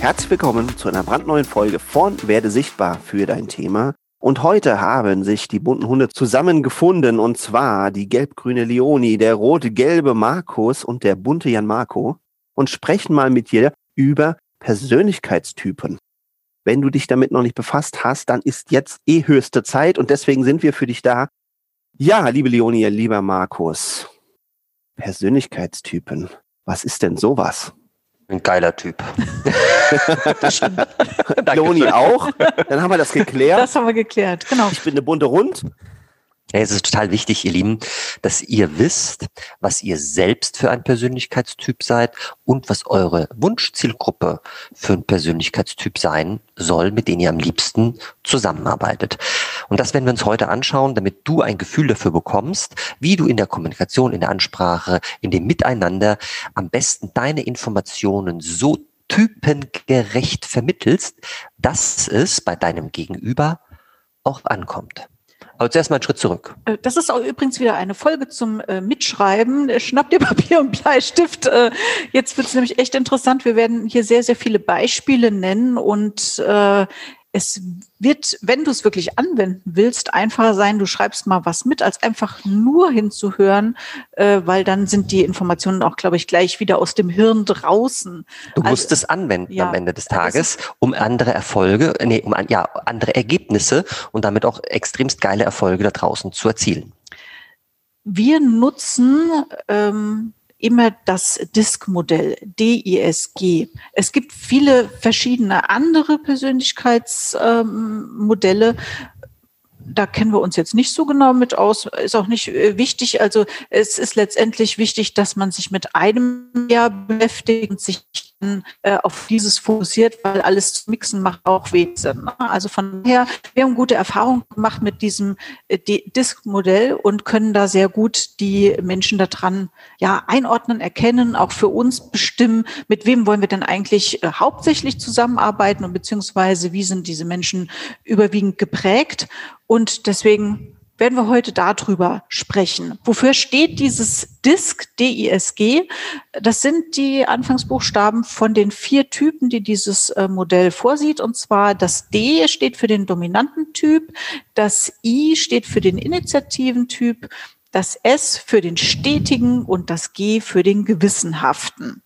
Herzlich willkommen zu einer brandneuen Folge von Werde sichtbar für dein Thema. Und heute haben sich die bunten Hunde zusammengefunden und zwar die gelb-grüne Leonie, der rot-gelbe Markus und der bunte Jan Marco und sprechen mal mit dir über Persönlichkeitstypen. Wenn du dich damit noch nicht befasst hast, dann ist jetzt eh höchste Zeit und deswegen sind wir für dich da. Ja, liebe Leonie, lieber Markus, Persönlichkeitstypen. Was ist denn sowas? Ein geiler Typ. Loni auch. Dann haben wir das geklärt. Das haben wir geklärt, genau. Ich bin eine bunte Hund. Es ist total wichtig, ihr Lieben, dass ihr wisst, was ihr selbst für ein Persönlichkeitstyp seid und was eure Wunschzielgruppe für ein Persönlichkeitstyp sein soll, mit denen ihr am liebsten zusammenarbeitet. Und das werden wir uns heute anschauen, damit du ein Gefühl dafür bekommst, wie du in der Kommunikation, in der Ansprache, in dem Miteinander am besten deine Informationen so typengerecht vermittelst, dass es bei deinem Gegenüber auch ankommt. Aber zuerst mal einen Schritt zurück. Äh, das ist auch übrigens wieder eine Folge zum äh, Mitschreiben. Äh, Schnapp dir Papier und Bleistift. Äh, jetzt wird es nämlich echt interessant. Wir werden hier sehr, sehr viele Beispiele nennen und äh, es wird, wenn du es wirklich anwenden willst, einfacher sein, du schreibst mal was mit, als einfach nur hinzuhören, äh, weil dann sind die Informationen auch, glaube ich, gleich wieder aus dem Hirn draußen. Du also, musst es anwenden ja, am Ende des Tages, um andere Erfolge, nee, um ja, andere Ergebnisse und damit auch extremst geile Erfolge da draußen zu erzielen. Wir nutzen ähm, immer das DISC-Modell, DISG. Es gibt viele verschiedene andere Persönlichkeitsmodelle. Da kennen wir uns jetzt nicht so genau mit aus, ist auch nicht äh, wichtig. Also es ist letztendlich wichtig, dass man sich mit einem Jahr beschäftigt und sich äh, auf dieses fokussiert, weil alles zu mixen macht auch Sinn. Ne? Also von daher, wir haben gute Erfahrungen gemacht mit diesem äh, Disk-Modell und können da sehr gut die Menschen daran ja einordnen, erkennen, auch für uns bestimmen, mit wem wollen wir denn eigentlich äh, hauptsächlich zusammenarbeiten und beziehungsweise wie sind diese Menschen überwiegend geprägt. Und deswegen werden wir heute darüber sprechen. Wofür steht dieses DISC, D-I-S-G? Das sind die Anfangsbuchstaben von den vier Typen, die dieses äh, Modell vorsieht. Und zwar das D steht für den dominanten Typ, das I steht für den initiativen Typ, das S für den stetigen und das G für den gewissenhaften.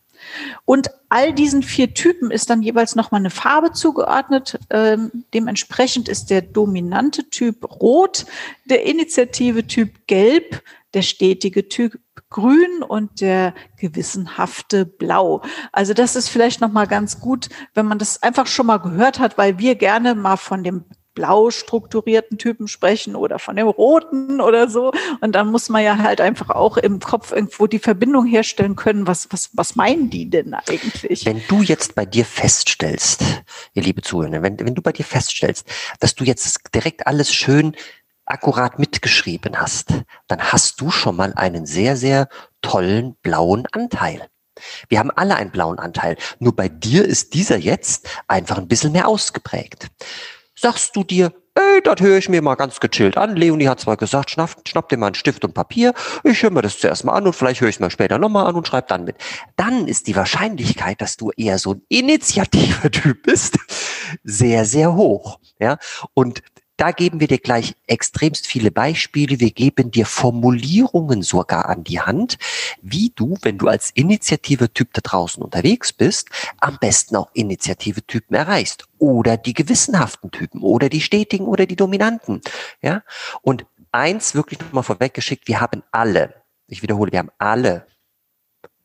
Und all diesen vier Typen ist dann jeweils nochmal eine Farbe zugeordnet. Ähm, dementsprechend ist der dominante Typ rot, der initiative Typ gelb, der stetige Typ grün und der gewissenhafte blau. Also das ist vielleicht nochmal ganz gut, wenn man das einfach schon mal gehört hat, weil wir gerne mal von dem blau strukturierten Typen sprechen oder von dem roten oder so. Und dann muss man ja halt einfach auch im Kopf irgendwo die Verbindung herstellen können. Was, was, was meinen die denn eigentlich? Wenn du jetzt bei dir feststellst, ihr liebe Zuhörer, wenn, wenn du bei dir feststellst, dass du jetzt direkt alles schön akkurat mitgeschrieben hast, dann hast du schon mal einen sehr, sehr tollen blauen Anteil. Wir haben alle einen blauen Anteil. Nur bei dir ist dieser jetzt einfach ein bisschen mehr ausgeprägt sagst du dir, ey, das höre ich mir mal ganz gechillt an. Leonie hat zwar gesagt, schnapp, schnapp dir mal einen Stift und Papier. Ich höre mir das zuerst mal an und vielleicht höre ich es mal später nochmal an und schreibe dann mit. Dann ist die Wahrscheinlichkeit, dass du eher so ein initiativer Typ bist, sehr, sehr hoch. Ja, und da geben wir dir gleich extremst viele Beispiele. Wir geben dir Formulierungen sogar an die Hand, wie du, wenn du als Initiative-Typ da draußen unterwegs bist, am besten auch Initiative-Typen erreichst. Oder die gewissenhaften Typen oder die stetigen oder die dominanten. Ja. Und eins wirklich nochmal vorweggeschickt. Wir haben alle, ich wiederhole, wir haben alle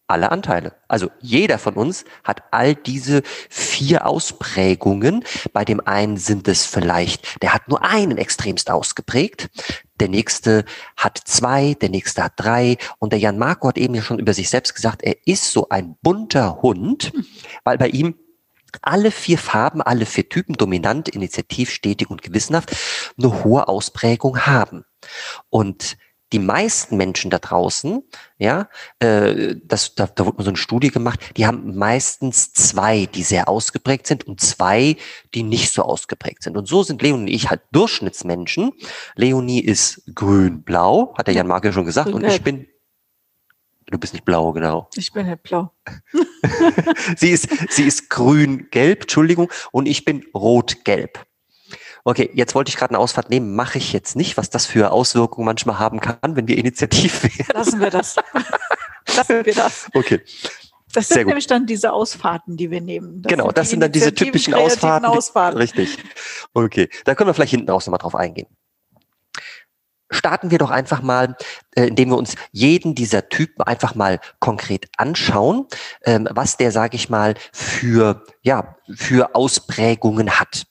alle Anteile. Also jeder von uns hat all diese vier Ausprägungen. Bei dem einen sind es vielleicht, der hat nur einen extremst ausgeprägt. Der nächste hat zwei, der nächste hat drei. Und der Jan Marco hat eben ja schon über sich selbst gesagt, er ist so ein bunter Hund, weil bei ihm alle vier Farben, alle vier Typen, dominant, initiativ, stetig und gewissenhaft, eine hohe Ausprägung haben. Und die meisten Menschen da draußen, ja, äh, das, da, da wurde mal so eine Studie gemacht, die haben meistens zwei, die sehr ausgeprägt sind und zwei, die nicht so ausgeprägt sind. Und so sind Leonie und ich halt Durchschnittsmenschen. Leonie ist grün-blau, hat der Jan Marke schon gesagt, und ich bin Du bist nicht blau, genau. Ich bin nicht blau. sie ist, sie ist grün-gelb, Entschuldigung, und ich bin rot-gelb. Okay, jetzt wollte ich gerade eine Ausfahrt nehmen, mache ich jetzt nicht, was das für Auswirkungen manchmal haben kann, wenn wir initiativ werden. Lassen wir das. Lassen wir das. Okay. Das sind nämlich dann diese Ausfahrten, die wir nehmen. Das genau, das sind dann diese typischen Ausfahrten. Ausfahrten. Richtig. Okay, da können wir vielleicht hinten raus nochmal drauf eingehen. Starten wir doch einfach mal, äh, indem wir uns jeden dieser Typen einfach mal konkret anschauen, ähm, was der, sage ich mal, für ja für Ausprägungen hat.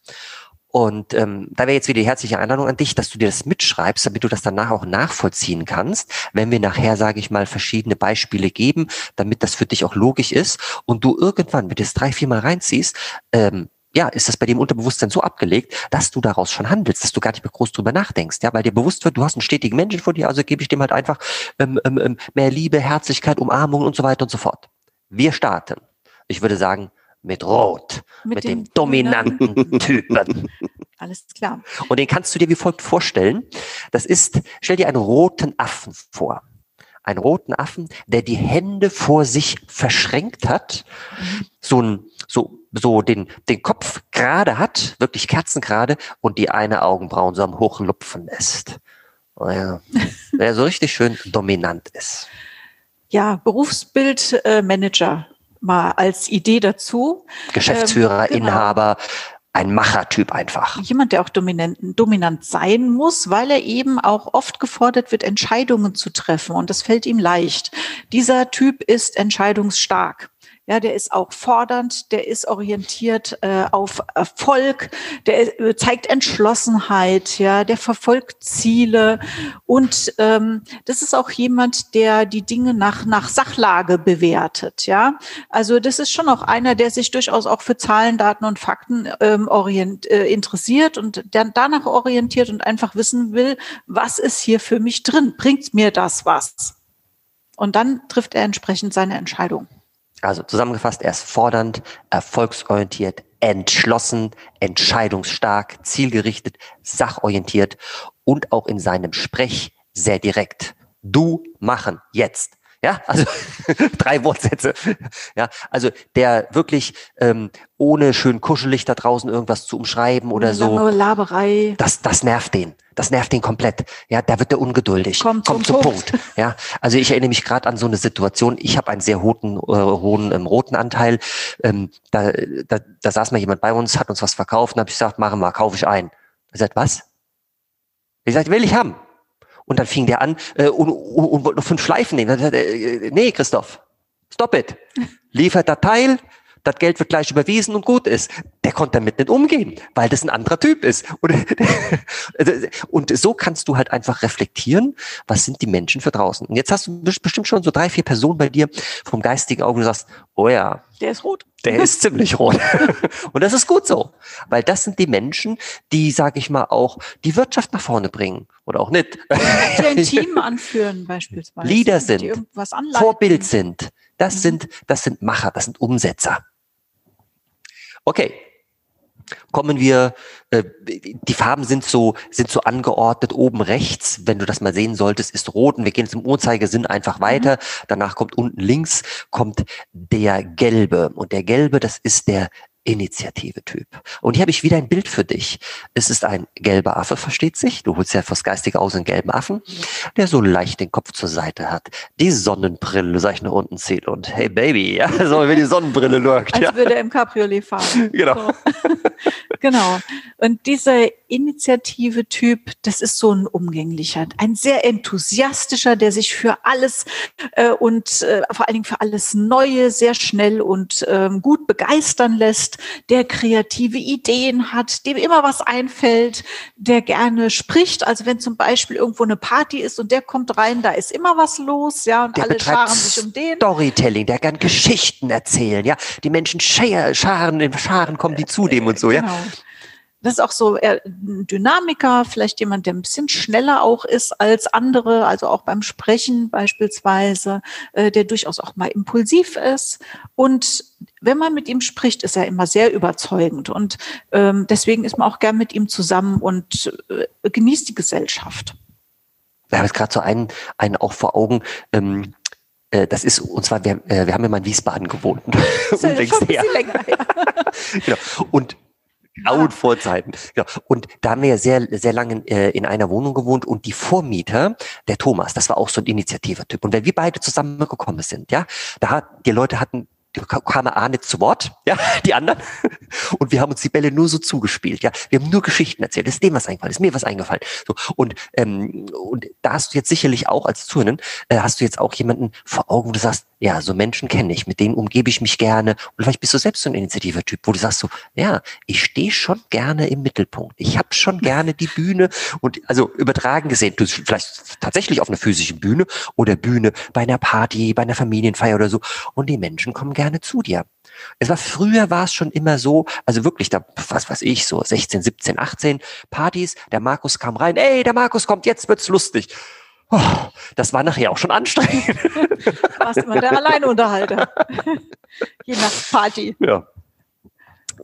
Und ähm, da wäre jetzt wieder die herzliche Einladung an dich, dass du dir das mitschreibst, damit du das danach auch nachvollziehen kannst, wenn wir nachher, sage ich mal, verschiedene Beispiele geben, damit das für dich auch logisch ist und du irgendwann, wenn du es drei, vier Mal reinziehst, ähm, ja, ist das bei dem Unterbewusstsein so abgelegt, dass du daraus schon handelst, dass du gar nicht mehr groß drüber nachdenkst, ja, weil dir bewusst wird, du hast einen stetigen Menschen vor dir, also gebe ich dem halt einfach ähm, ähm, ähm mehr Liebe, Herzlichkeit, Umarmung und so weiter und so fort. Wir starten. Ich würde sagen, mit Rot, mit, mit dem, dem dominanten Typen. Alles klar. Und den kannst du dir wie folgt vorstellen. Das ist, stell dir einen roten Affen vor. Einen roten Affen, der die Hände vor sich verschränkt hat, mhm. so ein, so, so den, den Kopf gerade hat, wirklich kerzengerade und die eine Augenbrauen so am Hochlupfen lässt. Oh ja, der so richtig schön dominant ist. Ja, Berufsbildmanager. Äh, mal als Idee dazu. Geschäftsführer, ähm, genau. Inhaber, ein Machertyp einfach. Jemand, der auch dominant, dominant sein muss, weil er eben auch oft gefordert wird, Entscheidungen zu treffen. Und das fällt ihm leicht. Dieser Typ ist entscheidungsstark. Ja, der ist auch fordernd, der ist orientiert äh, auf Erfolg, der äh, zeigt Entschlossenheit, ja, der verfolgt Ziele und ähm, das ist auch jemand, der die Dinge nach nach Sachlage bewertet, ja. Also das ist schon auch einer, der sich durchaus auch für Zahlen, Daten und Fakten ähm, orient, äh, interessiert und der danach orientiert und einfach wissen will, was ist hier für mich drin, bringt mir das was? Und dann trifft er entsprechend seine Entscheidung. Also zusammengefasst, er ist fordernd, erfolgsorientiert, entschlossen, entscheidungsstark, zielgerichtet, sachorientiert und auch in seinem Sprech sehr direkt. Du machen jetzt. Ja, also drei Wortsätze. Ja, also der wirklich ähm, ohne schön kuschelig da draußen irgendwas zu umschreiben oder so. Laberei. Das, das nervt den. Das nervt ihn komplett. Ja, da wird er ungeduldig. Kommt, Kommt zum, Punkt. Punkt. Ja, also ich erinnere mich gerade an so eine Situation. Ich habe einen sehr hohen, äh, hohen ähm, roten Anteil. Ähm, da, da, da saß mal jemand bei uns, hat uns was verkauft und habe ich gesagt, machen wir, kaufe ich ein. Er sagt, was? Ich sagte, will ich haben. Und dann fing der an äh, und, und, und wollte noch fünf Schleifen nehmen. Dann sagt er, äh, nee, Christoph, stop it. Liefert der Teil, das Geld wird gleich überwiesen und gut ist. Der konnte damit nicht umgehen, weil das ein anderer Typ ist. Und, und so kannst du halt einfach reflektieren, was sind die Menschen für draußen. Und jetzt hast du bestimmt schon so drei, vier Personen bei dir vom geistigen Auge, du sagst, oh ja. Der ist rot. Der ist ziemlich rot. und das ist gut so, weil das sind die Menschen, die, sag ich mal, auch die Wirtschaft nach vorne bringen oder auch nicht. Die ein Team anführen beispielsweise. Leader sind, Vorbild sind. Das mhm. sind, das sind Macher, das sind Umsetzer. Okay. Kommen wir, äh, die Farben sind so, sind so angeordnet. Oben rechts, wenn du das mal sehen solltest, ist rot und wir gehen jetzt im Uhrzeigersinn einfach mhm. weiter. Mhm. Danach kommt unten links, kommt der gelbe. Und der gelbe, das ist der Initiative-Typ. Und hier habe ich wieder ein Bild für dich. Es ist ein gelber Affe, versteht sich. Du holst ja fürs Geistige aus einen gelben Affen, der so leicht den Kopf zur Seite hat, die Sonnenbrille, sag ich, nach unten zieht und hey Baby, ja, so wie die Sonnenbrille lurkt. Als ja. würde er im Cabriolet fahren. Genau. So. genau. Und dieser Initiative-Typ, das ist so ein umgänglicher, ein sehr enthusiastischer, der sich für alles äh, und äh, vor allen Dingen für alles Neue sehr schnell und ähm, gut begeistern lässt, der kreative Ideen hat, dem immer was einfällt, der gerne spricht. Also wenn zum Beispiel irgendwo eine Party ist und der kommt rein, da ist immer was los, ja, und Der alle scharen sich um den. Storytelling, der kann Geschichten erzählen, ja. Die Menschen scharen, scharen, in Scharen kommen die zu dem und so, ja. Genau. Das ist auch so eher ein Dynamiker, vielleicht jemand, der ein bisschen schneller auch ist als andere, also auch beim Sprechen beispielsweise, äh, der durchaus auch mal impulsiv ist. Und wenn man mit ihm spricht, ist er immer sehr überzeugend. Und ähm, deswegen ist man auch gern mit ihm zusammen und äh, genießt die Gesellschaft. Wir haben jetzt gerade so einen, einen auch vor Augen, ähm, äh, das ist, und zwar, wir, äh, wir haben ja mal in Wiesbaden gewohnt. Das ist ja schon ein her. bisschen länger her. genau. Und grauen Vorzeiten. Genau. Und da haben wir ja sehr, sehr lange äh, in einer Wohnung gewohnt und die Vormieter, der Thomas, das war auch so ein Initiativertyp. Und wenn wir beide zusammengekommen sind, ja, da hat, die Leute hatten die kamen A nicht zu Wort, ja, die anderen. Und wir haben uns die Bälle nur so zugespielt, ja. Wir haben nur Geschichten erzählt. Ist dem was eingefallen, ist mir was eingefallen. So. Und, ähm, und da hast du jetzt sicherlich auch als Zuhörerin, äh, hast du jetzt auch jemanden vor Augen, wo du sagst, ja, so Menschen kenne ich, mit denen umgebe ich mich gerne. Und vielleicht bist du selbst so ein Initiativertyp, wo du sagst so, ja, ich stehe schon gerne im Mittelpunkt. Ich habe schon gerne die Bühne und also übertragen gesehen, du vielleicht tatsächlich auf einer physischen Bühne oder Bühne bei einer Party, bei einer Familienfeier oder so. Und die Menschen kommen gerne zu dir. Es war früher war es schon immer so, also wirklich da, was weiß ich, so 16, 17, 18 Partys, der Markus kam rein, ey, der Markus kommt, jetzt wird's lustig. Oh, das war nachher auch schon anstrengend. Warst immer der Alleinunterhalter. Je nach Party. Ja.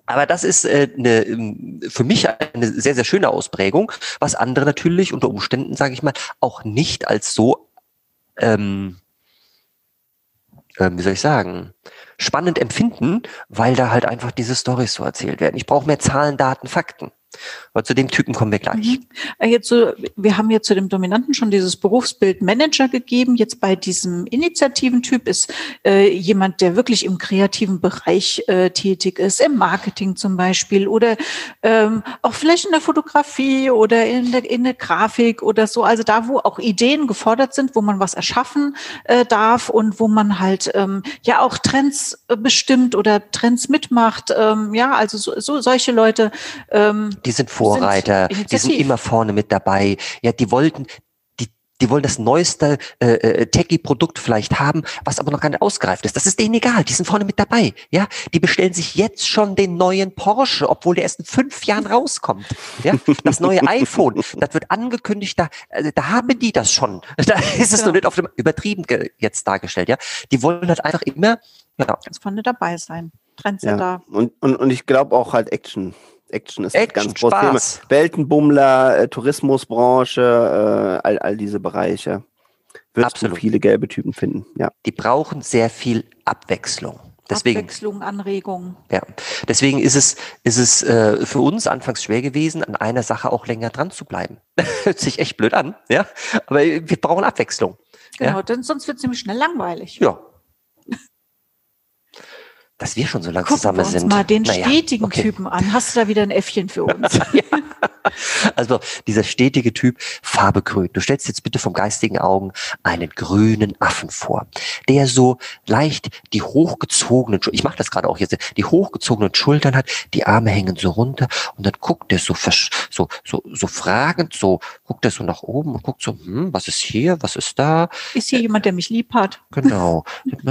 Aber das ist äh, eine, ähm, für mich eine sehr, sehr schöne Ausprägung, was andere natürlich unter Umständen, sage ich mal, auch nicht als so, ähm, ähm, wie soll ich sagen, spannend empfinden, weil da halt einfach diese Storys so erzählt werden. Ich brauche mehr Zahlen, Daten, Fakten. Aber zu dem Typen kommen wir gleich. Mhm. Äh, Jetzt so, wir haben jetzt zu dem Dominanten schon dieses Berufsbild Manager gegeben. Jetzt bei diesem Initiativentyp ist äh, jemand, der wirklich im kreativen Bereich äh, tätig ist, im Marketing zum Beispiel oder ähm, auch vielleicht in der Fotografie oder in der, in der Grafik oder so. Also da, wo auch Ideen gefordert sind, wo man was erschaffen äh, darf und wo man halt ähm, ja auch Trends äh, bestimmt oder Trends mitmacht. Ähm, ja, also so, so solche Leute. Ähm, Die sind Vorreiter, die sind immer vorne mit dabei. Ja, die wollten, die, die wollen das neueste äh, äh, Techie-Produkt vielleicht haben, was aber noch gar nicht ausgereift ist. Das ist denen egal, die sind vorne mit dabei. Ja, die bestellen sich jetzt schon den neuen Porsche, obwohl der erst in fünf Jahren rauskommt. Ja, das neue iPhone, das wird angekündigt, da, äh, da haben die das schon. Da ist es Ja. noch nicht auf dem übertrieben jetzt dargestellt. Ja, die wollen halt einfach immer, ja, ganz vorne dabei sein. Ja. Trendsetter. Und, und, und ich glaube auch halt Action. Action ist ein Action, ganz großes Thema. Weltenbummler, äh, Tourismusbranche, äh, all, all diese Bereiche. Wirst Absolut. du viele gelbe Typen finden. Ja. die brauchen sehr viel Abwechslung. Deswegen Abwechslung, Anregung. Ja, deswegen ist es, ist es äh, für uns anfangs schwer gewesen, an einer Sache auch länger dran zu bleiben. Hört sich echt blöd an, ja, aber wir brauchen Abwechslung. Genau, Ja. denn sonst wird es nämlich schnell langweilig. Ja. Dass wir schon so lange Gucken zusammen wir uns sind. mal den Naja, stetigen okay. Typen an. Hast du da wieder ein Äffchen für uns? Also dieser stetige Typ, Farbe grün. Du stellst jetzt bitte vom geistigen Augen einen grünen Affen vor, der so leicht die hochgezogenen, ich mache das gerade auch jetzt, die hochgezogenen Schultern hat, die Arme hängen so runter und dann guckt er so, so, so, so fragend, so guckt er so nach oben und guckt so, hm, was ist hier, was ist da? Ist hier jemand, der mich lieb hat? Genau.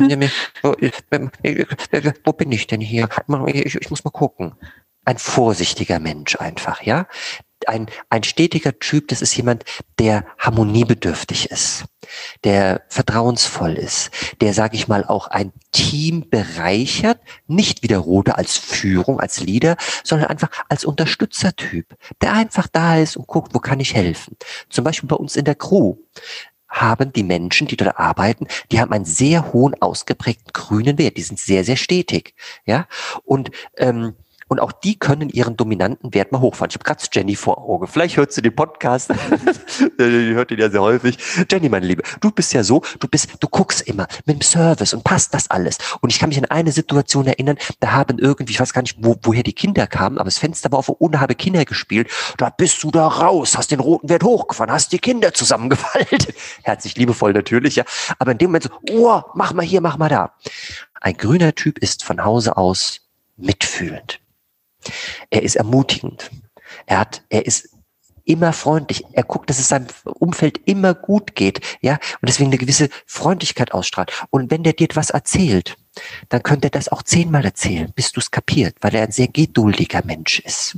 Wo bin ich denn hier? Ich, ich muss mal gucken. Ein vorsichtiger Mensch einfach, ja? Ein, ein stetiger Typ, das ist jemand, der harmoniebedürftig ist, der vertrauensvoll ist, der, sage ich mal, auch ein Team bereichert, nicht wie der Rote als Führung, als Leader, sondern einfach als Unterstützertyp, der einfach da ist und guckt, wo kann ich helfen. Zum Beispiel bei uns in der Crew haben die Menschen, die dort arbeiten, die haben einen sehr hohen ausgeprägten grünen Wert. Die sind sehr, sehr stetig. Ja, und ähm, Und auch die können ihren dominanten Wert mal hochfahren. Ich habe gerade Jenny vor Augen. Vielleicht hört sie den Podcast. die hört ihn ja sehr häufig. Jenny, meine Liebe, du bist ja so, du bist, du guckst immer mit dem Service und passt das alles. Und ich kann mich an eine Situation erinnern, da haben irgendwie, ich weiß gar nicht, wo, woher die Kinder kamen, aber das Fenster war auf und habe Kinder gespielt. Da bist du da raus, hast den roten Wert hochgefahren, hast die Kinder zusammengefaltet. Herzlich liebevoll natürlich, ja. Aber in dem Moment so, oh, mach mal hier, mach mal da. Ein grüner Typ ist von Hause aus mitfühlend. Er ist ermutigend. Er hat, er ist immer freundlich. Er guckt, dass es seinem Umfeld immer gut geht, ja, und deswegen eine gewisse Freundlichkeit ausstrahlt. Und wenn der dir etwas erzählt, dann könnte er das auch zehnmal erzählen, bis du es kapiert, weil er ein sehr geduldiger Mensch ist.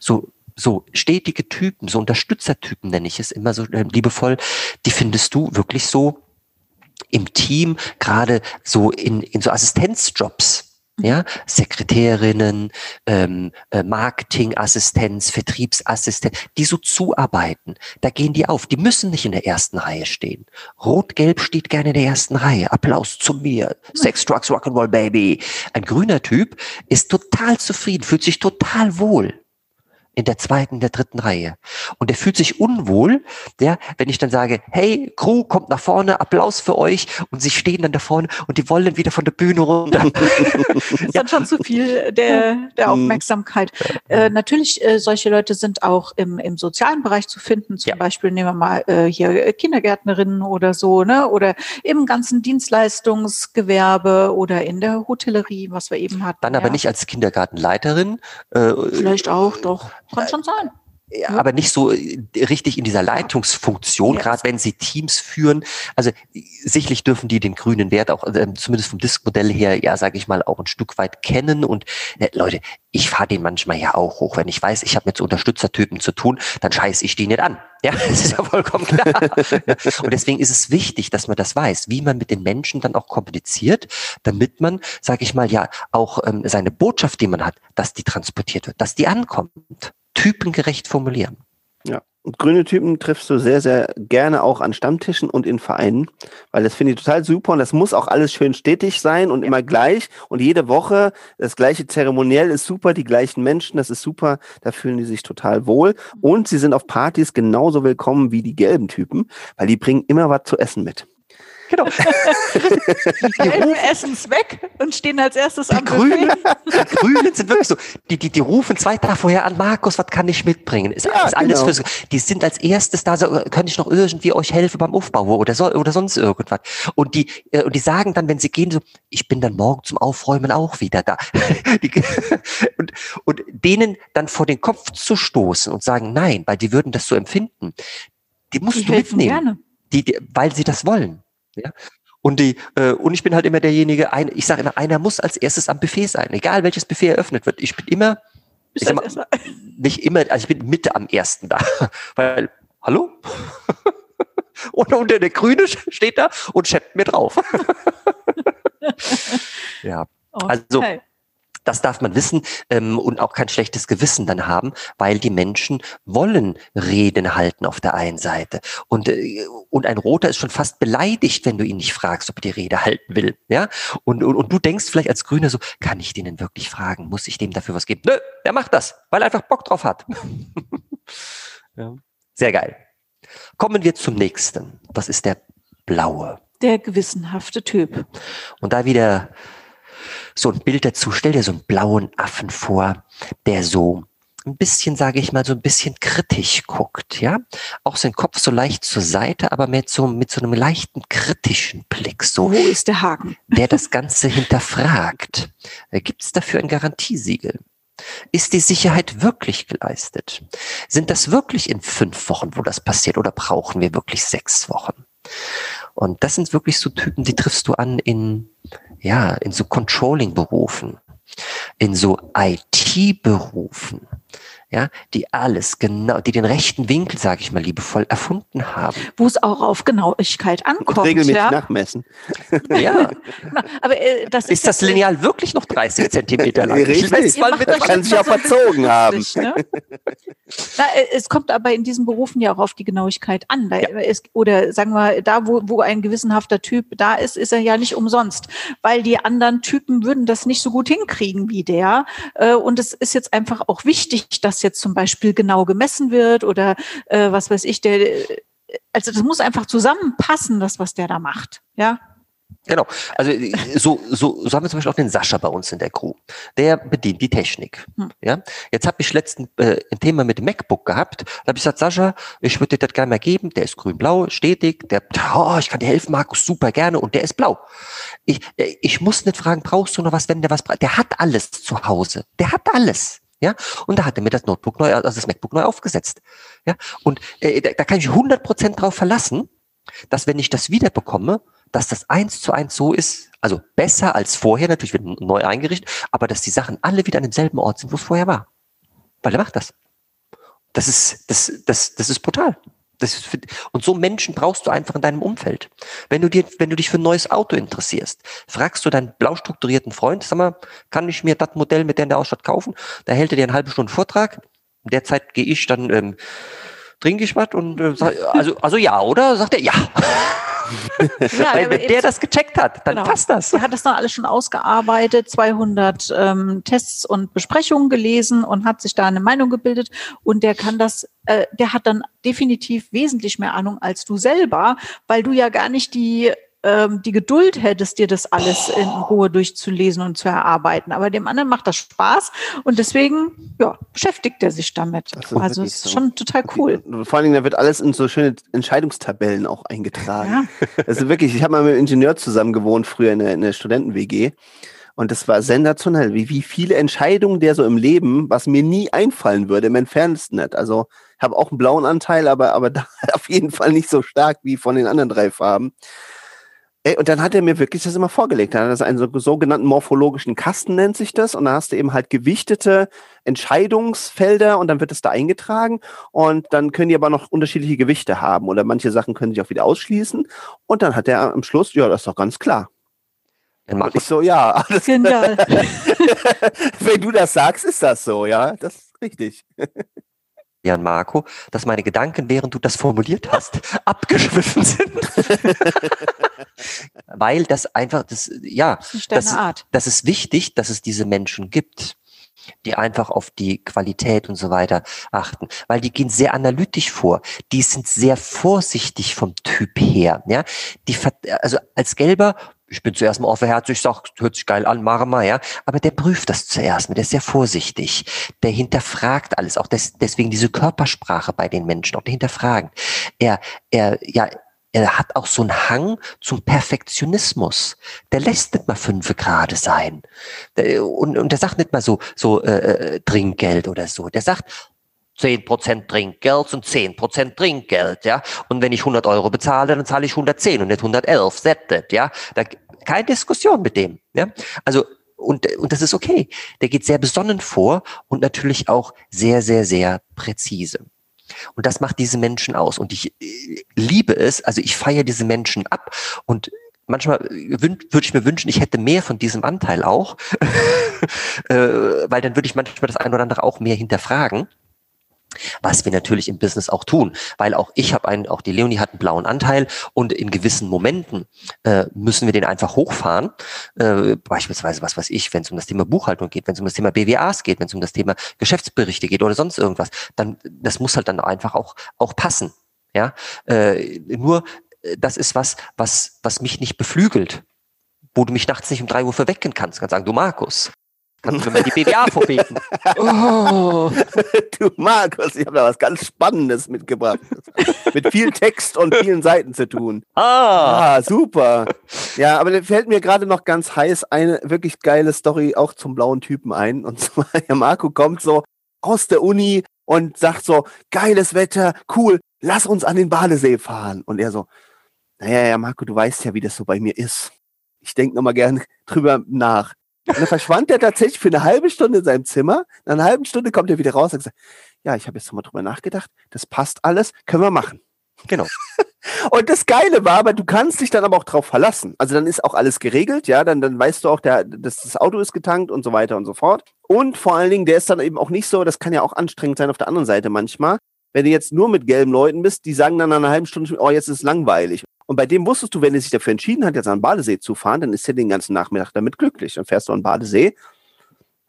So, so stetige Typen, so Unterstützertypen nenne ich es immer so äh, liebevoll, die findest du wirklich so im Team, gerade so in, in so Assistenzjobs ja, Sekretärinnen, ähm, äh, Marketingassistenz, Vertriebsassistent, die so zuarbeiten. Da gehen die auf. Die müssen nicht in der ersten Reihe stehen. Rot-Gelb steht gerne in der ersten Reihe. Applaus zu mir. Sex, Drugs, Rock'n'Roll, Baby. Ein grüner Typ ist total zufrieden, fühlt sich total wohl in der zweiten, der dritten Reihe. Und er fühlt sich unwohl, ja, wenn ich dann sage, hey, Crew, kommt nach vorne, Applaus für euch. Und sie stehen dann da vorne und die wollen wieder von der Bühne runter. das ist dann schon zu viel der, der mhm. Aufmerksamkeit. Äh, natürlich, äh, solche Leute sind auch im, im sozialen Bereich zu finden. Zum ja. Beispiel nehmen wir mal äh, hier Kindergärtnerinnen oder so, ne? Oder im ganzen Dienstleistungsgewerbe oder in der Hotellerie, was wir eben hatten. Dann aber ja. nicht als Kindergartenleiterin. Äh, Vielleicht auch, doch. Kann schon sein. Aber nicht so äh, richtig in dieser Leitungsfunktion, ja. gerade wenn sie Teams führen. Also sicherlich dürfen die den grünen Wert auch, äh, zumindest vom Diskmodell her, ja, sage ich mal, auch ein Stück weit kennen. Und äh, Leute, ich fahre den manchmal ja auch hoch. Wenn ich weiß, ich habe mit so Unterstützertypen zu tun, dann scheiße ich die nicht an. Ja, das ist ja vollkommen klar. Und deswegen ist es wichtig, dass man das weiß, wie man mit den Menschen dann auch kommuniziert, damit man, sage ich mal, ja auch ähm, seine Botschaft, die man hat, dass die transportiert wird, dass die ankommt typengerecht formulieren. Ja. Und grüne Typen triffst du sehr, sehr gerne auch an Stammtischen und in Vereinen, weil das finde ich total super und das muss auch alles schön stetig sein und ja. immer gleich und jede Woche das gleiche Zeremoniell ist super, die gleichen Menschen, das ist super, da fühlen die sich total wohl und sie sind auf Partys genauso willkommen wie die gelben Typen, weil die bringen immer was zu essen mit. Genau. die rufen, essen es weg und stehen als erstes die am Grünen, Die Grünen sind wirklich so. Die, die, die rufen zwei Tage vorher an, Markus, was kann ich mitbringen? Ist, ja, ist alles genau. für, die sind als erstes da, so, kann ich noch irgendwie euch helfen beim Aufbau oder, so, oder sonst irgendwas. Und die, äh, und die sagen dann, wenn sie gehen, so, ich bin dann morgen zum Aufräumen auch wieder da. Die, und, und denen dann vor den Kopf zu stoßen und sagen, nein, weil die würden das so empfinden, die musst die du mitnehmen. Gerne. Die, die, weil sie das wollen. Ja? Und, die, äh, und ich bin halt immer derjenige, ein, ich sage immer, einer muss als erstes am Buffet sein, egal welches Buffet eröffnet wird. Ich bin immer, ich mal, nicht immer, also ich bin Mitte am ersten da. Weil, hallo? und, und der Grüne steht da und schäppt mir drauf. ja. Also das darf man wissen ähm, und auch kein schlechtes Gewissen dann haben, weil die Menschen wollen Reden halten auf der einen Seite. Und, äh, und ein Roter ist schon fast beleidigt, wenn du ihn nicht fragst, ob er die Rede halten will. Ja? Und, und, und du denkst vielleicht als Grüner so, kann ich den denn wirklich fragen? Muss ich dem dafür was geben? Nö, der macht das, weil er einfach Bock drauf hat. ja. Sehr geil. Kommen wir zum nächsten. Das ist der blaue. Der gewissenhafte Typ. Und da wieder so ein Bild dazu. Stell dir so einen blauen Affen vor, der so ein bisschen, sage ich mal, so ein bisschen kritisch guckt, ja. Auch sein Kopf so leicht zur Seite, aber mit so, mit so einem leichten kritischen Blick. So, Wo ist der Haken? Der das Ganze hinterfragt. Äh, Gibt es dafür ein Garantiesiegel? Ist die Sicherheit wirklich geleistet? Sind das wirklich in fünf Wochen, wo das passiert, oder brauchen wir wirklich sechs Wochen? Und das sind wirklich so Typen, die triffst du an in, ja, in so Controlling-Berufen, in so IT-Berufen, ja, die alles genau, die den rechten Winkel, sage ich mal liebevoll, erfunden haben. Wo es auch auf Genauigkeit ankommt. Und regelmäßig ja? nachmessen. Ja. Aber äh, das ist, ist das Lineal wirklich noch 30 Zentimeter lang? Richtig. Ich weiß, mal mit kann sich auch verzogen haben. Ne? Na, äh, es kommt aber in diesen Berufen ja auch auf die Genauigkeit an. Da ist, oder sagen wir, da, wo, wo ein gewissenhafter Typ da ist, ist er ja nicht umsonst, weil die anderen Typen würden das nicht so gut hinkriegen wie der. Äh, und es ist jetzt einfach auch wichtig, dass jetzt zum Beispiel genau gemessen wird oder äh, was weiß ich, der, also das muss einfach zusammenpassen, das, was der da macht. Ja. Genau. Also so, so, so haben wir zum Beispiel auch den Sascha bei uns in der Crew. Der bedient die Technik. Hm. Ja. Jetzt habe ich letzten äh, ein Thema mit dem MacBook gehabt. Da habe ich gesagt, Sascha, ich würde dir das gerne mal geben. Der ist grün-blau, stetig. Der, oh, ich kann dir helfen, Markus, super gerne. Und der ist blau. Ich, äh, ich muss nicht fragen, brauchst du noch was, wenn der was braucht? Der hat alles zu Hause. Der hat alles. Ja, und da hat er mir das Notebook neu, also das MacBook neu aufgesetzt. Ja, und äh, da, da kann ich 100 Prozent drauf verlassen, dass wenn ich das wieder bekomme, dass das eins zu eins so ist, also besser als vorher, natürlich wird neu eingerichtet, aber dass die Sachen alle wieder an demselben Ort sind, wo es vorher war. Weil er macht das. Das ist, das, das, das ist brutal. Für, und so Menschen brauchst du einfach in deinem Umfeld. Wenn du dir, wenn du dich für ein neues Auto interessierst, fragst du deinen blau strukturierten Freund, sag mal, kann ich mir das Modell mit der in der Ausstatt kaufen? Da hält er dir eine halbe Stunde Vortrag. In der Zeit gehe ich dann, ähm, trinke ich was und äh, sag, also, also ja, oder? Sagt er ja. ja, Weil wenn der das gecheckt hat, dann genau. passt das. Er hat das dann alles schon ausgearbeitet, 200 ähm, Tests und Besprechungen gelesen und hat sich da eine Meinung gebildet und der kann das, äh, der hat dann definitiv wesentlich mehr Ahnung als du selber, weil du ja gar nicht die ähm, die Geduld hättest, dir das alles in Ruhe durchzulesen und zu erarbeiten. Aber dem anderen macht das Spaß und deswegen ja, beschäftigt er sich damit. Also es ist so. schon total cool. Vor allen Dingen, da wird alles in so schöne Entscheidungstabellen auch eingetragen. Ja. Also wirklich, ich habe mal mit einem Ingenieur zusammen gewohnt, früher in der, in der Studenten-WG. Und das war sensationell, wie, wie viele Entscheidungen der so im Leben, was mir nie einfallen würde, im entferntesten nicht. Also ich habe auch einen blauen Anteil, aber, aber da auf jeden Fall nicht so stark wie von den anderen drei Farben. Ey, und dann hat er mir wirklich das immer vorgelegt. Er hat das einen so, sogenannten morphologischen Kasten nennt sich das. Und da hast du eben halt gewichtete Entscheidungsfelder und dann wird es da eingetragen. Und dann können die aber noch unterschiedliche Gewichte haben. Oder manche Sachen können sich auch wieder ausschließen. Und dann hat er am Schluss, ja, das ist doch ganz klar. Dann mach ich so, ja. Alles Genial. Wenn du das sagst, ist das so, ja. Das ist richtig. Jan Marco, dass meine Gedanken, während du das formuliert hast, abgeschwiffen sind. Weil das einfach, das, ja, das, Art. das ist wichtig, dass es diese Menschen gibt die einfach auf die Qualität und so weiter achten, weil die gehen sehr analytisch vor. Die sind sehr vorsichtig vom Typ her, ja. Die, also als Gelber ich bin zuerst mal offenherzig, sag, hört sich geil an, mache mal, ja. Aber der prüft das zuerst, der ist sehr vorsichtig. Der hinterfragt alles, auch des, deswegen diese Körpersprache bei den Menschen, auch der hinterfragt. Er, er, ja, er hat auch so einen Hang zum Perfektionismus. Der lässt nicht mal fünf Grade sein. Und, und der sagt nicht mal so, so äh, äh Trinkgeld oder so. Der sagt, 10% Trinkgeld und 10% Trinkgeld, ja. Und wenn ich 100 Euro bezahle, dann zahle ich 110 und nicht 111, settet, ja. Da, keine Diskussion mit dem, ja. Also, und, und das ist okay. Der geht sehr besonnen vor und natürlich auch sehr, sehr, sehr präzise. Und das macht diese Menschen aus. Und ich äh, liebe es, also ich feiere diese Menschen ab und manchmal äh, würde ich mir wünschen, ich hätte mehr von diesem Anteil auch, äh, weil dann würde ich manchmal das ein oder andere auch mehr hinterfragen. Was wir natürlich im Business auch tun, weil auch ich habe einen, auch die Leonie hat einen blauen Anteil und in gewissen Momenten äh, müssen wir den einfach hochfahren. Äh, beispielsweise, was weiß ich, wenn es um das Thema Buchhaltung geht, wenn es um das Thema BWAs geht, wenn es um das Thema Geschäftsberichte geht oder sonst irgendwas, dann das muss halt dann einfach auch auch passen. Ja, äh, nur äh, das ist was, was was mich nicht beflügelt, wo du mich nachts nicht um drei Uhr verwecken kannst. Kannst sagen, du Markus, Kannst du mir die BWA vorbeten? Oh. Du Markus, ich habe da was ganz Spannendes mitgebracht. Mit viel Text und vielen Seiten zu tun. Ah. ah, super. Ja, aber da fällt mir gerade noch ganz heiß eine wirklich geile Story auch zum blauen Typen ein. Und zwar, der Marco kommt so aus der Uni und sagt so, geiles Wetter, cool, lass uns an den Badesee fahren. Und er so, naja, ja, Marco, du weißt ja, wie das so bei mir ist. Ich denke nochmal gern drüber nach. Und dann verschwand er tatsächlich für eine halbe Stunde in seinem Zimmer. Nach einer halben Stunde kommt er wieder raus und sagt, ja, ich habe jetzt nochmal drüber nachgedacht, das passt alles, können wir machen. Genau. Und das Geile war, aber du kannst dich dann aber auch drauf verlassen. Also dann ist auch alles geregelt, ja, dann, dann weißt du auch, der, dass das Auto ist getankt und so weiter und so fort. Und vor allen Dingen, der ist dann eben auch nicht so, das kann ja auch anstrengend sein auf der anderen Seite manchmal. Wenn du jetzt nur mit gelben Leuten bist, die sagen dann nach einer halben Stunde, oh, jetzt ist es langweilig. Und bei dem wusstest du, wenn er sich dafür entschieden hat, jetzt an den Badesee zu fahren, dann ist er den ganzen Nachmittag damit glücklich. Dann fährst du an den Badesee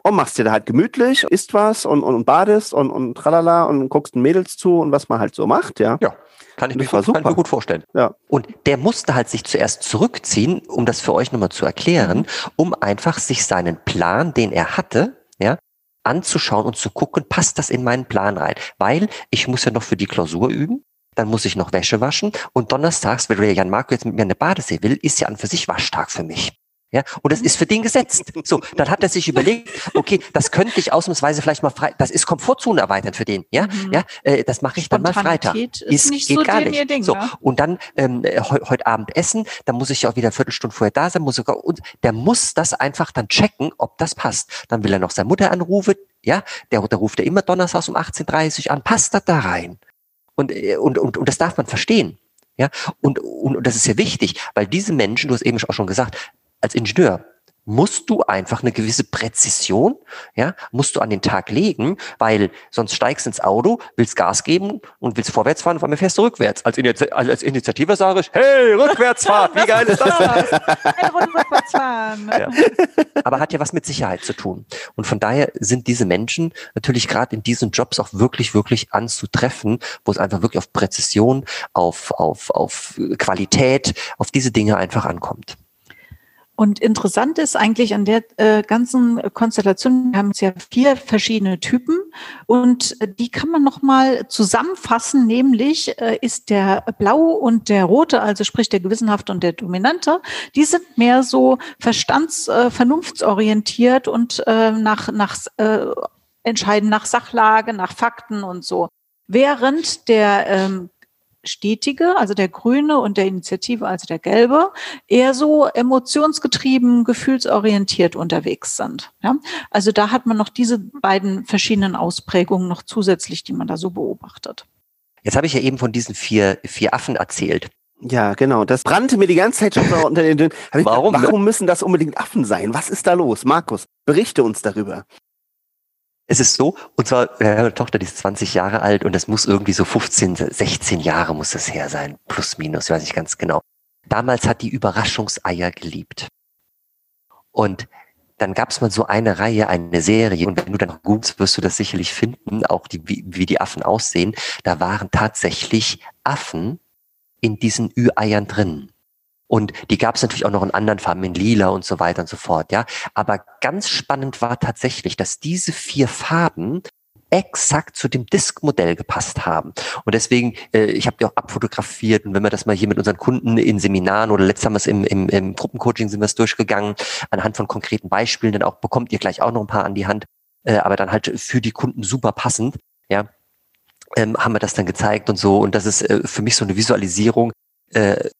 und machst dir da halt gemütlich, isst was und, und, und badest und, und tralala und guckst den Mädels zu und was man halt so macht, ja. Ja. Kann ich, mir gut, kann ich mir gut vorstellen. Ja. Und der musste halt sich zuerst zurückziehen, um das für euch nochmal zu erklären, um einfach sich seinen Plan, den er hatte, ja, anzuschauen und zu gucken, passt das in meinen Plan rein? Weil ich muss ja noch für die Klausur üben, dann muss ich noch Wäsche waschen und donnerstags, wenn Jan Marco jetzt mit mir eine Badesee will, ist ja an für sich Waschtag für mich. Ja, und das ist für den gesetzt. So, dann hat er sich überlegt, okay, das könnte ich ausnahmsweise vielleicht mal frei, das ist Komfortzone erweitern für den, ja, Mhm. ja, äh, das mache ich dann mal Freitag. Spontanität ist nicht so gar ihr Ding, so, ne? und dann ähm, heu, heute Abend essen, dann muss ich ja auch wieder eine Viertelstunde vorher da sein, muss sogar, und der muss das einfach dann checken, ob das passt. Dann will er noch seine Mutter anrufen, ja, der, der ruft er immer donnerstags um 18.30 Uhr an, passt das da rein? Und, äh, und, und, und das darf man verstehen. Ja, und, und, und das ist ja wichtig, weil diese Menschen, du hast eben auch schon gesagt, als Ingenieur musst du einfach eine gewisse Präzision, ja, musst du an den Tag legen, weil sonst steigst ins Auto, willst Gas geben und willst vorwärts fahren, auf einmal fährst du rückwärts. Als, Initi als Initiative sage ich, hey, Rückwärtsfahrt, wie geil ist das Runde rückwärts fahren. Ja. Aber hat ja was mit Sicherheit zu tun. Und von daher sind diese Menschen natürlich gerade in diesen Jobs auch wirklich, wirklich anzutreffen, wo es einfach wirklich auf Präzision, auf, auf, auf Qualität, auf diese Dinge einfach ankommt. Und interessant ist eigentlich an der äh, ganzen Konstellation, wir haben jetzt ja vier verschiedene Typen und äh, die kann man nochmal zusammenfassen, nämlich äh, ist der Blau und der Rote, also sprich der Gewissenhafte und der Dominante, die sind mehr so verstands-, äh, vernunftsorientiert und äh, nach, nach äh, entscheiden nach Sachlage, nach Fakten und so. Während der ähm, Stetige, also der Grüne und der Initiative, also der Gelbe, eher so emotionsgetrieben, gefühlsorientiert unterwegs sind. Ja? Also da hat man noch diese beiden verschiedenen Ausprägungen noch zusätzlich, die man da so beobachtet. Jetzt habe ich ja eben von diesen vier, vier Affen erzählt. Ja, genau. Das brannte mir die ganze Zeit schon unter den Dünnen. Warum, Gedacht, warum müssen das unbedingt Affen sein? Was ist da los? Markus, berichte uns darüber. Es ist so, und zwar, wir haben eine Tochter, die ist 20 Jahre alt und das muss irgendwie so 15, 16 Jahre muss es her sein, plus minus, ich weiß nicht ganz genau. Damals hat die Überraschungseier geliebt. Und dann gab es mal so eine Reihe, eine Serie, und wenn du dann googelst, wirst du das sicherlich finden, auch die, wie, wie die Affen aussehen. Da waren tatsächlich Affen in diesen Ü-Eiern drin. Und die gab es natürlich auch noch in anderen Farben, in lila und so weiter und so fort, ja. Aber ganz spannend war tatsächlich, dass diese vier Farben exakt zu dem Disk-Modell gepasst haben. Und deswegen, äh, ich habe die auch abfotografiert und wenn wir das mal hier mit unseren Kunden in Seminaren oder letztes haben im, im, im Gruppencoaching sind wir es durchgegangen, anhand von konkreten Beispielen, dann auch bekommt ihr gleich auch noch ein paar an die Hand, äh, aber dann halt für die Kunden super passend, ja, ähm, haben wir das dann gezeigt und so. Und das ist äh, für mich so eine Visualisierung, äh,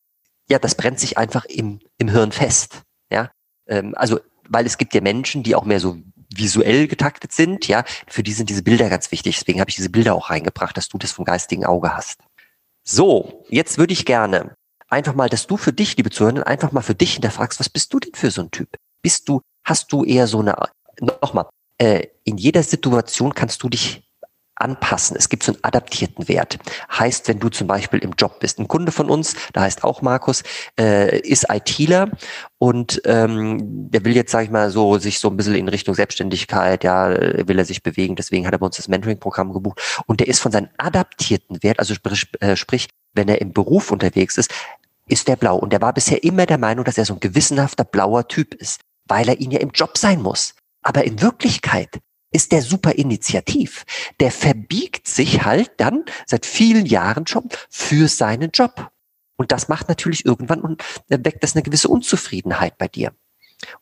ja, das brennt sich einfach im, im Hirn fest. Ja, ähm, also, weil es gibt ja Menschen, die auch mehr so visuell getaktet sind, ja, für die sind diese Bilder ganz wichtig. Deswegen habe ich diese Bilder auch reingebracht, dass du das vom geistigen Auge hast. So, jetzt würde ich gerne einfach mal, dass du für dich, liebe Zuhörer, einfach mal für dich hinterfragst, was bist du denn für so ein Typ? Bist du, hast du eher so eine, nochmal, äh, in jeder Situation kannst du dich anpassen. Es gibt so einen adaptierten Wert. Heißt, wenn du zum Beispiel im Job bist, ein Kunde von uns, da heißt auch Markus, äh, ist ITler und ähm, der will jetzt, sage ich mal, so sich so ein bisschen in Richtung Selbstständigkeit, ja, will er sich bewegen. Deswegen hat er bei uns das Mentoring-Programm gebucht und der ist von seinem adaptierten Wert, also sprich, äh, sprich, wenn er im Beruf unterwegs ist, ist der blau. Und er war bisher immer der Meinung, dass er so ein gewissenhafter blauer Typ ist, weil er ihn ja im Job sein muss. Aber in Wirklichkeit ist der super initiativ. Der verbiegt sich halt dann seit vielen Jahren schon für seinen Job. Und das macht natürlich irgendwann und weckt das eine gewisse Unzufriedenheit bei dir.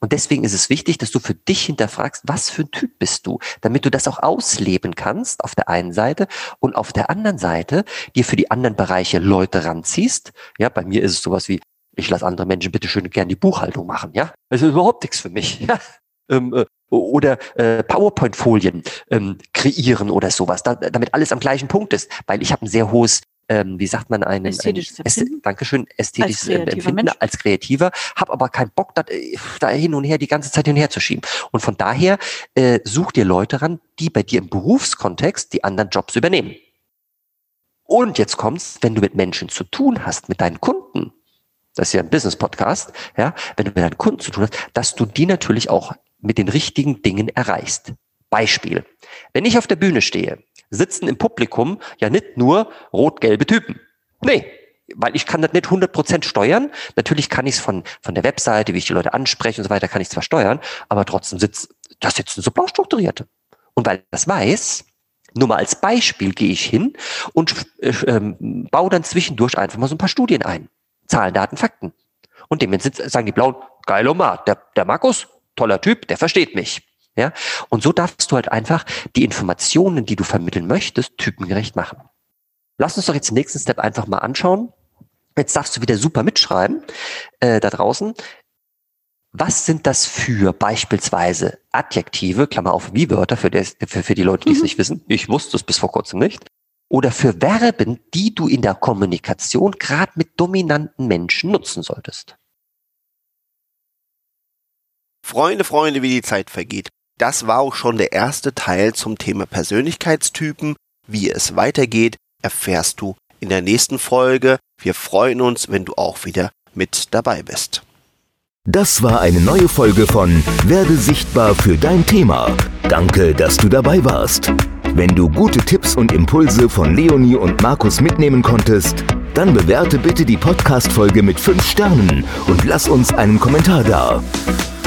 Und deswegen ist es wichtig, dass du für dich hinterfragst, was für ein Typ bist du, damit du das auch ausleben kannst auf der einen Seite und auf der anderen Seite dir für die anderen Bereiche Leute ranziehst. Ja, bei mir ist es sowas wie, ich lasse andere Menschen bitte schön gern die Buchhaltung machen. Ja, das ist überhaupt nichts für mich. Ja? Ähm, äh, oder äh, PowerPoint-Folien ähm, kreieren oder sowas, da, damit alles am gleichen Punkt ist, weil ich habe ein sehr hohes ähm, wie sagt man, einen, ästhetisches ein, Empfinden? Dankeschön, ästhetisches als Empfinden Mensch. als Kreativer, habe aber keinen Bock, da, äh, da hin und her die ganze Zeit hin und her zu schieben. Und von daher äh, such dir Leute ran, die bei dir im Berufskontext die anderen Jobs übernehmen. Und jetzt kommt's, wenn du mit Menschen zu tun hast, mit deinen Kunden, das ist ja ein Business-Podcast, ja, wenn du mit deinen Kunden zu tun hast, dass du die natürlich auch mit den richtigen Dingen erreichst. Beispiel. Wenn ich auf der Bühne stehe, sitzen im Publikum ja nicht nur rot-gelbe Typen. Nee, weil ich kann das nicht 100% steuern. Natürlich kann ich es von, von der Webseite, wie ich die Leute anspreche und so weiter, kann ich zwar steuern, aber trotzdem sitzt, da sitzen so blau strukturierte. Und weil ich das weiß, nur mal als Beispiel gehe ich hin und äh, ähm, baue dann zwischendurch einfach mal so ein paar Studien ein. Zahlen, Daten, Fakten. Und dem sagen die Blauen, geil Omar, der, der Markus, toller Typ, der versteht mich. Ja? Und so darfst du halt einfach die Informationen, die du vermitteln möchtest, typengerecht machen. Lass uns doch jetzt den nächsten Step einfach mal anschauen. Jetzt darfst du wieder super mitschreiben äh, da draußen. Was sind das für beispielsweise Adjektive, Klammer auf wie Wörter für, für, für die Leute, die es mhm. nicht wissen. Ich wusste es bis vor kurzem nicht. Oder für Verben, die du in der Kommunikation gerade mit dominanten Menschen nutzen solltest. Freunde, Freunde, wie die Zeit vergeht. Das war auch schon der erste Teil zum Thema Persönlichkeitstypen. Wie es weitergeht, erfährst du in der nächsten Folge. Wir freuen uns, wenn du auch wieder mit dabei bist. Das war eine neue Folge von Werde sichtbar für dein Thema. Danke, dass du dabei warst. Wenn du gute Tipps und Impulse von Leonie und Markus mitnehmen konntest, dann bewerte bitte die Podcast-Folge mit 5 Sternen und lass uns einen Kommentar da.